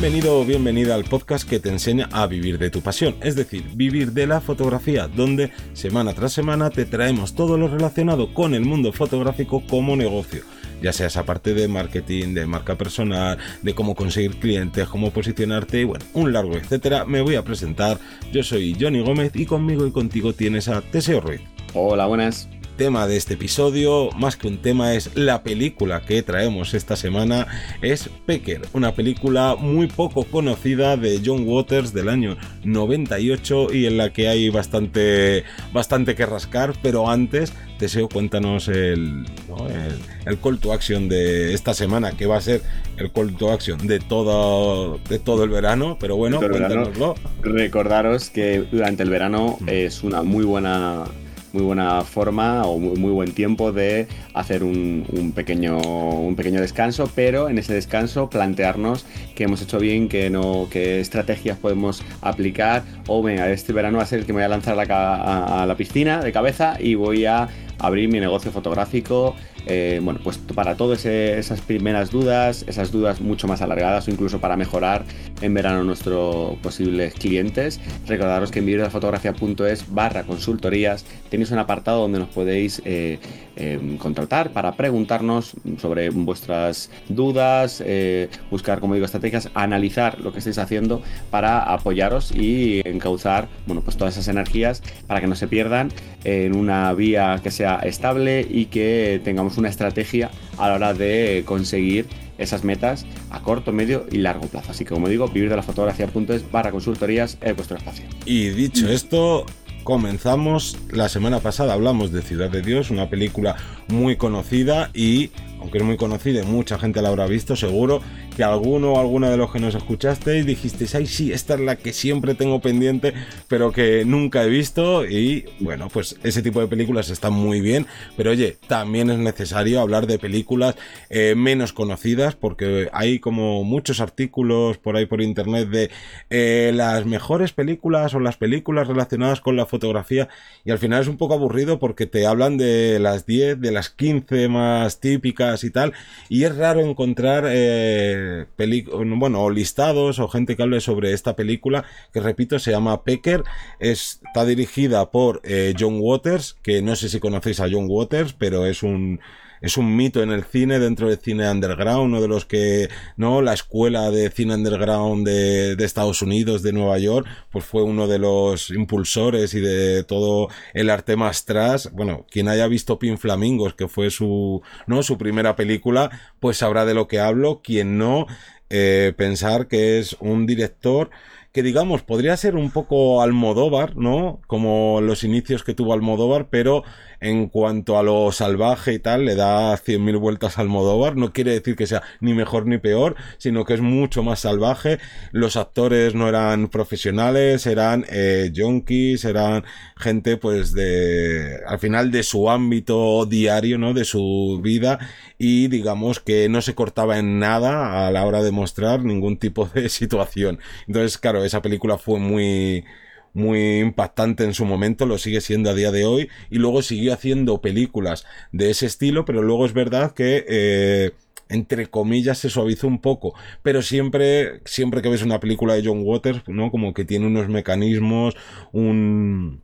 Bienvenido o bienvenida al podcast que te enseña a vivir de tu pasión, es decir, vivir de la fotografía, donde semana tras semana te traemos todo lo relacionado con el mundo fotográfico como negocio ya sea esa parte de marketing, de marca personal, de cómo conseguir clientes, cómo posicionarte, y bueno, un largo etcétera. Me voy a presentar. Yo soy Johnny Gómez y conmigo y contigo tienes a Teseo Ruiz. Hola, buenas tema de este episodio, más que un tema, es la película que traemos esta semana. Es Pecker, una película muy poco conocida de John Waters del año 98 y en la que hay bastante, bastante que rascar, pero antes, Deseo, cuéntanos el, el, call to action de esta semana, que va a ser el call to action de todo, de todo el verano, pero bueno, cuéntanoslo. Recordaros que durante el verano mm. es una muy buena muy buena forma o muy, buen tiempo de hacer un, pequeño, un pequeño descanso, pero en ese descanso plantearnos qué hemos hecho bien, qué, no, qué estrategias podemos aplicar. O este verano va a ser el que me voy a lanzar a la piscina de cabeza y voy a abrir mi negocio fotográfico, eh, bueno, pues para todas esas primeras dudas, esas dudas mucho más alargadas o incluso para mejorar en verano nuestros posibles clientes, recordaros que en videofotografía.es barra consultorías tenéis un apartado donde nos podéis eh, em, contratar para preguntarnos sobre vuestras dudas, eh, buscar, como digo, estrategias, analizar lo que estáis haciendo para apoyaros y encauzar, bueno, pues todas esas energías para que no se pierdan en una vía que sea estable y que tengamos una estrategia a la hora de conseguir esas metas a corto, medio y largo plazo. Así que como digo, vivir de la fotografía.es barra consultorías es vuestro espacio. Y dicho esto, comenzamos. La semana pasada hablamos de Ciudad de Dios, una película muy conocida y, aunque es muy conocida y mucha gente la habrá visto, seguro que alguno o alguna de los que nos escuchasteis dijisteis, ay sí, esta es la que siempre tengo pendiente, pero que nunca he visto. Y bueno, pues ese tipo de películas están muy bien, pero oye, también es necesario hablar de películas eh, menos conocidas, porque hay como muchos artículos por ahí por internet de eh, las mejores películas o las películas relacionadas con la fotografía, y al final es un poco aburrido porque te hablan de las 10, de las 15 más típicas y tal, y es raro encontrar... Eh, bueno, listados o gente que hable sobre esta película, que repito, se llama Pecker, está dirigida por eh, John Waters, que no sé si conocéis a John Waters, pero es un es un mito en el cine, dentro del cine underground, uno de los que, ¿no? La escuela de cine underground de, de, Estados Unidos, de Nueva York, pues fue uno de los impulsores y de todo el arte más tras. Bueno, quien haya visto Pin Flamingos, que fue su, ¿no? Su primera película, pues sabrá de lo que hablo. Quien no, eh, pensar que es un director que digamos podría ser un poco Almodóvar, ¿no? Como los inicios que tuvo Almodóvar, pero en cuanto a lo salvaje y tal, le da cien mil vueltas al Modóvar. No quiere decir que sea ni mejor ni peor, sino que es mucho más salvaje. Los actores no eran profesionales, eran eh, junkies, eran gente pues de, al final de su ámbito diario, ¿no? De su vida y digamos que no se cortaba en nada a la hora de mostrar ningún tipo de situación. Entonces, claro, esa película fue muy muy impactante en su momento, lo sigue siendo a día de hoy, y luego siguió haciendo películas de ese estilo, pero luego es verdad que eh, entre comillas se suavizó un poco, pero siempre, siempre que ves una película de John Waters, ¿no? Como que tiene unos mecanismos, un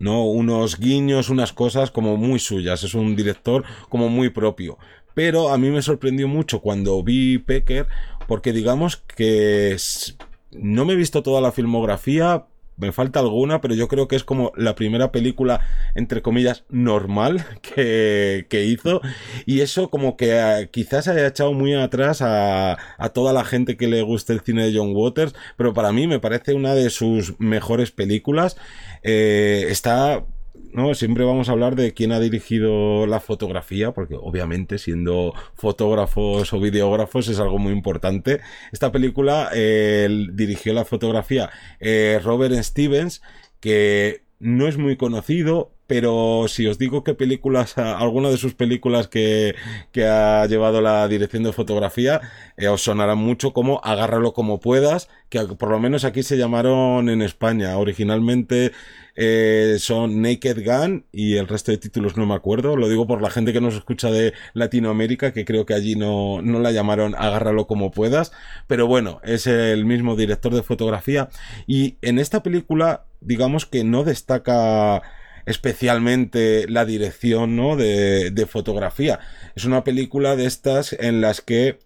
¿no? Unos guiños, unas cosas como muy suyas. Es un director como muy propio. Pero a mí me sorprendió mucho cuando vi Pecker, porque digamos que no me he visto toda la filmografía, me falta alguna, pero yo creo que es como la primera película, entre comillas, normal que, que hizo. Y eso como que eh, quizás haya echado muy atrás a, toda la gente que le guste el cine de John Waters, pero para mí me parece una de sus mejores películas. Eh, está ¿no? Siempre vamos a hablar de quién ha dirigido la fotografía, porque obviamente siendo fotógrafos o videógrafos es algo muy importante. Esta película dirigió la fotografía eh, Robert Stevens, que no es muy conocido, pero si os digo qué películas, alguna de sus películas que, que ha llevado la dirección de fotografía, eh, os sonará mucho como Agárralo como puedas, que por lo menos aquí se llamaron en España. Originalmente eh, son Naked Gun y el resto de títulos no me acuerdo. Lo digo por la gente que nos escucha de Latinoamérica, que creo que allí no, no la llamaron Agárralo como puedas. Pero bueno, es el mismo director de fotografía. Y en esta película, digamos que no destaca especialmente la dirección ¿no? de, de fotografía. Es una película de estas en las que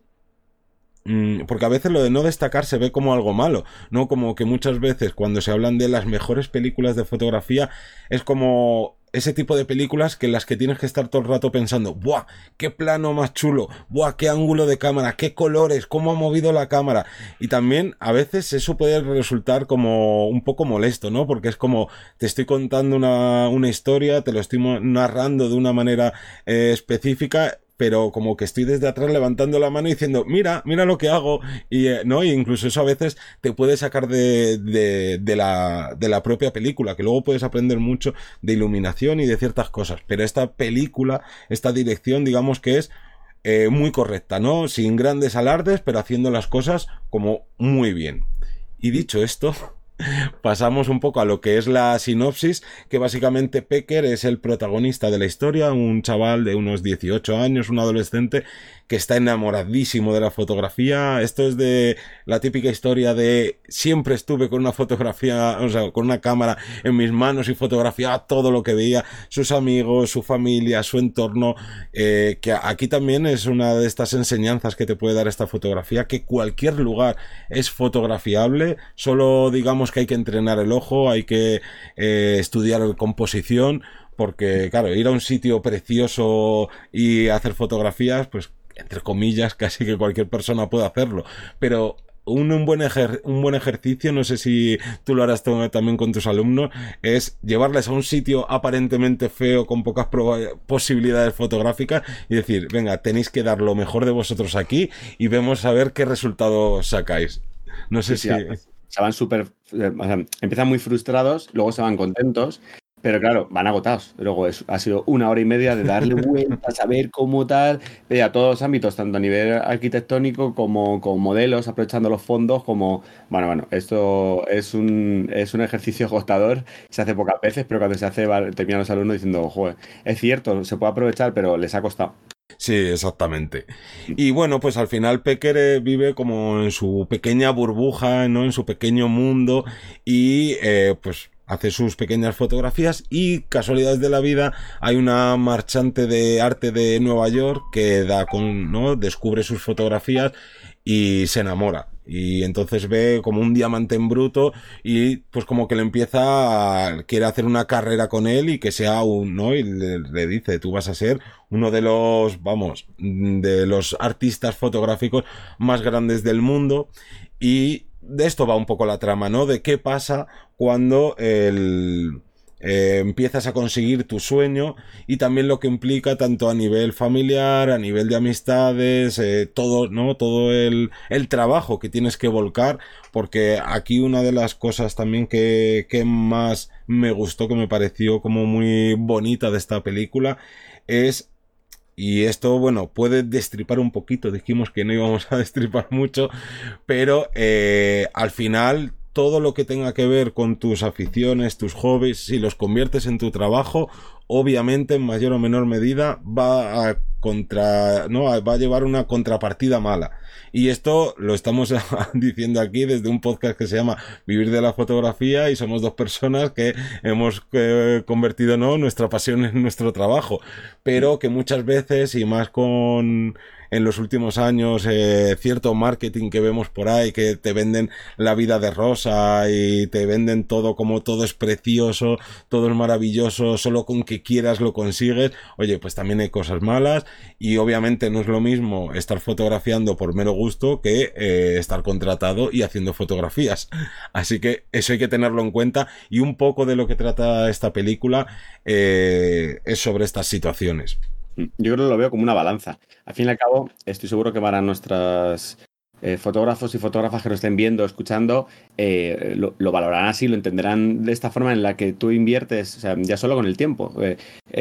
Mm, porque a veces lo de no destacar se ve como algo malo, ¿no? Como que muchas veces cuando se hablan de las mejores películas de fotografía es como ese tipo de películas que en las que tienes que estar todo el rato pensando, ¡buah! ¡Qué plano más chulo! ¡buah! ¡Qué ángulo de cámara! ¡Qué colores! ¿Cómo ha movido la cámara? Y también a veces eso puede resultar como un poco molesto, ¿no? Porque es como te estoy contando una, una historia, te lo estoy narrando de una manera eh, específica pero como que estoy desde atrás levantando la mano y diciendo, mira, mira lo que hago, y eh, no, y incluso eso a veces te puede sacar de, de, de, la, de la propia película, que luego puedes aprender mucho de iluminación y de ciertas cosas, pero esta película, esta dirección, digamos que es eh, muy correcta, ¿no? Sin grandes alardes, pero haciendo las cosas como muy bien. Y dicho esto, pasamos un poco a lo que es la sinopsis, que básicamente Pecker es el protagonista de la historia, un chaval de unos 18 años, un adolescente que está enamoradísimo de la fotografía. Esto es de la típica historia de siempre estuve con una fotografía, o sea, con una cámara en mis manos y fotografiaba todo lo que veía, sus amigos, su familia, su entorno, eh, que aquí también es una de estas enseñanzas que te puede dar esta fotografía, que cualquier lugar es fotografiable, solo digamos que hay que entrenar el ojo, hay que eh, estudiar la composición, porque claro, ir a un sitio precioso y hacer fotografías, pues entre comillas, casi que cualquier persona puede hacerlo. Pero un, buen un buen ejercicio, no sé si tú lo harás también con tus alumnos, es llevarles a un sitio aparentemente feo, con pocas posibilidades fotográficas, y decir, venga, tenéis que dar lo mejor de vosotros aquí y vemos a ver qué resultado sacáis. No sé si... Se van súper... Eh, empiezan muy frustrados, luego se van contentos pero claro, van agotados. Luego es, ha sido una hora y media de darle vueltas, a ver cómo tal, eh, a todos los ámbitos, tanto a nivel arquitectónico como con modelos, aprovechando los fondos, como, bueno, bueno, esto es un, es un ejercicio agotador, se hace pocas veces, pero cuando se hace terminan los alumnos diciendo, joder, es cierto, se puede aprovechar, pero les ha costado. Sí, exactamente. Y bueno, pues al final Pecker vive como en su pequeña burbuja, ¿no? En su pequeño mundo y eh, pues hace sus pequeñas fotografías y casualidades de la vida hay una marchante de arte de Nueva York que da con no descubre sus fotografías y se enamora. Y entonces ve como un diamante en bruto y pues como que le empieza a, quiere hacer una carrera con él y que sea un no y le, le dice tú vas a ser uno de los vamos de los artistas fotográficos más grandes del mundo y de esto va un poco la trama, ¿no? De qué pasa cuando el, eh, empiezas a conseguir tu sueño y también lo que implica tanto a nivel familiar, a nivel de amistades, eh, todo, ¿no? Todo el, el, trabajo que tienes que volcar, porque aquí una de las cosas también que, que más me gustó, que me pareció como muy bonita de esta película, es y esto, bueno, puede destripar un poquito. Dijimos que no íbamos a destripar mucho, pero eh, al final todo lo que tenga que ver con tus aficiones, tus hobbies, si los conviertes en tu trabajo, obviamente en mayor o menor medida va a contra, no, va a llevar una contrapartida mala. Y esto lo estamos diciendo aquí desde un podcast que se llama Vivir de la fotografía y somos dos personas que hemos eh, convertido no nuestra pasión en nuestro trabajo, pero que muchas veces y más con en los últimos años eh, cierto marketing que vemos por ahí que te venden la vida de rosa y te venden todo como todo es precioso, todo es maravilloso, solo con que quieras lo consigues. Oye, pues también hay cosas malas y obviamente no es lo mismo estar fotografiando por mero gusto que eh, estar contratado y haciendo fotografías. Así que eso hay que tenerlo en cuenta y un poco de lo que trata esta película eh, es sobre estas situaciones. Yo creo que lo veo como una balanza. Al fin y al cabo, estoy seguro que para nuestras eh, fotógrafos y fotógrafas que nos estén viendo, escuchando, eh, lo, valorarán así, lo entenderán de esta forma en la que tú inviertes, o sea, ya solo con el tiempo. Eh,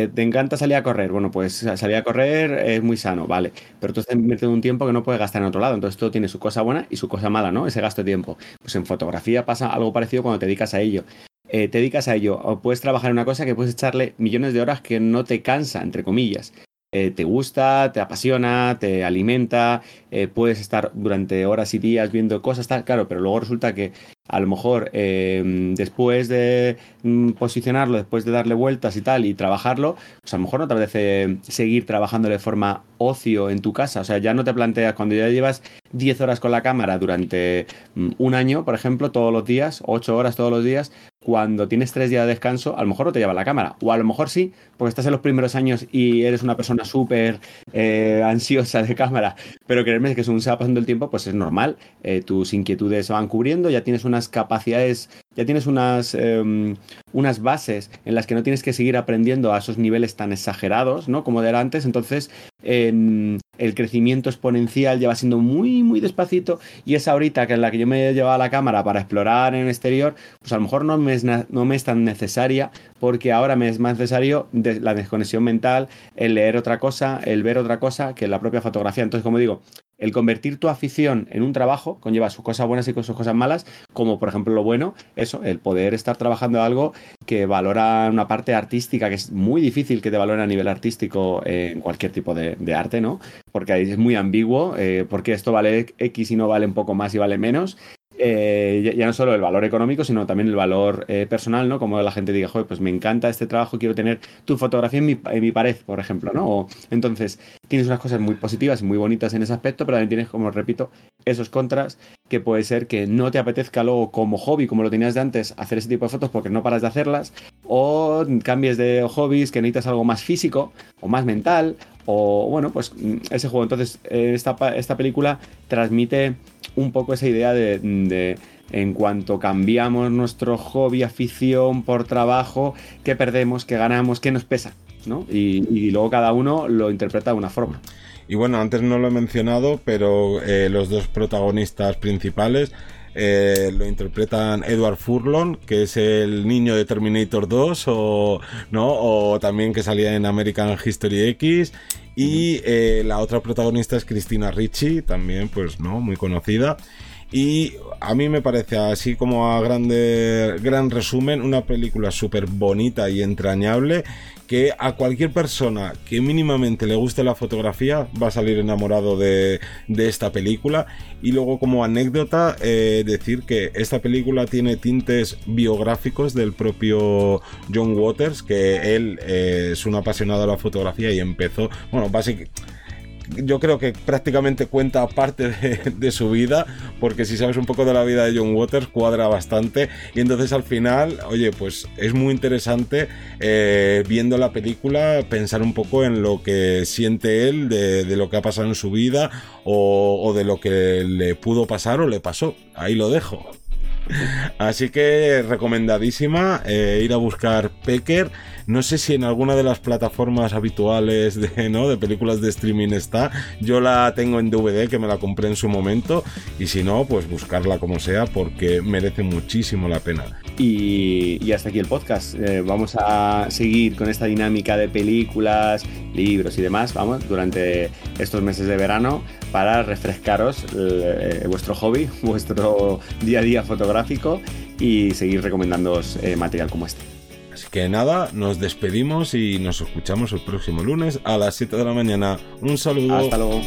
¿Te encanta salir a correr? Bueno, pues salir a correr es muy sano, vale, pero tú estás invirtiendo un tiempo que no puedes gastar en otro lado, entonces todo tiene su cosa buena y su cosa mala, ¿no? Ese gasto de tiempo. Pues en fotografía pasa algo parecido cuando te dedicas a ello. te dedicas a ello, o puedes trabajar en una cosa que puedes echarle millones de horas que no te cansa, entre comillas. Eh, te gusta, te apasiona, te alimenta, eh, puedes estar durante horas y días viendo cosas, claro, pero luego resulta que a lo mejor em, después de mm, posicionarlo, después de darle vueltas y tal y trabajarlo, pues a lo mejor no te apetece seguir trabajando de forma ocio en tu casa. O sea, ya no te planteas cuando ya llevas 10 horas con la cámara durante mm, un año, por ejemplo, todos los días, 8 horas todos los días, cuando tienes 3 días de descanso, a lo mejor no te lleva la cámara. O a lo mejor sí, porque estás en los primeros años y eres una persona súper eh, ansiosa de cámara, pero créeme que según se va pasando el tiempo, pues es normal. Eh, tus inquietudes se van cubriendo, ya tienes unas capacidades, ya tienes unas, em, unas bases en las que no tienes que seguir aprendiendo a esos niveles tan exagerados, ¿no? Como era antes, entonces el crecimiento exponencial ya va siendo muy, muy despacito y es ahorita que en la que yo me llevaba la cámara para explorar en el exterior, pues a lo mejor no me es, no me es tan necesaria porque ahora me es más necesario la desconexión mental, el leer otra cosa, el ver otra cosa que la propia fotografía. Entonces, como digo, el convertir tu afición en un trabajo conlleva sus cosas buenas y sus cosas malas, como por ejemplo lo bueno, eso, el poder estar trabajando algo que valora una parte artística, que es muy difícil que te valore a nivel artístico en cualquier tipo de, arte, ¿no? Porque ahí es muy ambiguo, eh, porque esto vale X y no vale un poco más y vale menos. Eh, ya, no solo el valor económico, sino también el valor eh, personal, ¿no? Como la gente diga, joder, pues me encanta este trabajo, quiero tener tu fotografía en mi, en mi pared, por ejemplo, ¿no? entonces, tienes unas cosas muy positivas y muy bonitas en ese aspecto, pero también tienes, como repito, esos contras que puede ser que no te apetezca luego como hobby, como lo tenías de antes, hacer ese tipo de fotos porque no paras de hacerlas, o cambies de hobbies que necesitas algo más físico o más mental, o bueno, pues ese juego. Entonces, esta, esta película transmite un poco esa idea de, en cuanto cambiamos nuestro hobby, afición por trabajo, qué perdemos, qué ganamos, qué nos pesa, ¿no? Y, luego cada uno lo interpreta de una forma. Y bueno, antes no lo he mencionado, pero eh, los dos protagonistas principales eh, lo interpretan Edward Furlong, que es el niño de Terminator 2, o, ¿no? o también que salía en American History X. Y eh, la otra protagonista es Cristina Ricci, también, pues, ¿no? Muy conocida. Y a mí me parece, así como a grande, gran resumen, una película súper bonita y entrañable que a cualquier persona que mínimamente le guste la fotografía va a salir enamorado de, esta película. Y luego como anécdota, eh, decir que esta película tiene tintes biográficos del propio John Waters, que él eh, es un apasionado de la fotografía y empezó, bueno, básicamente yo creo que prácticamente cuenta parte de, su vida, porque si sabes un poco de la vida de John Waters, cuadra bastante. Y entonces al final, oye, pues es muy interesante eh, viendo la película pensar un poco en lo que siente él, de, lo que ha pasado en su vida, o de lo que le pudo pasar o le pasó. Ahí lo dejo. Así que recomendadísima eh, ir a buscar Pecker. No sé si en alguna de las plataformas habituales de, de películas de streaming está. Yo la tengo en DVD, que me la compré en su momento. Y si no, pues buscarla como sea, porque merece muchísimo la pena. Y, hasta aquí el podcast. Eh, vamos a seguir con esta dinámica de películas, libros y demás, vamos, durante estos meses de verano para refrescaros eh, vuestro hobby, vuestro día a día fotográfico y seguir recomendándoos eh, material como este. Así que nada, nos despedimos y nos escuchamos el próximo lunes a las 7 de la mañana. Un saludo. Hasta luego.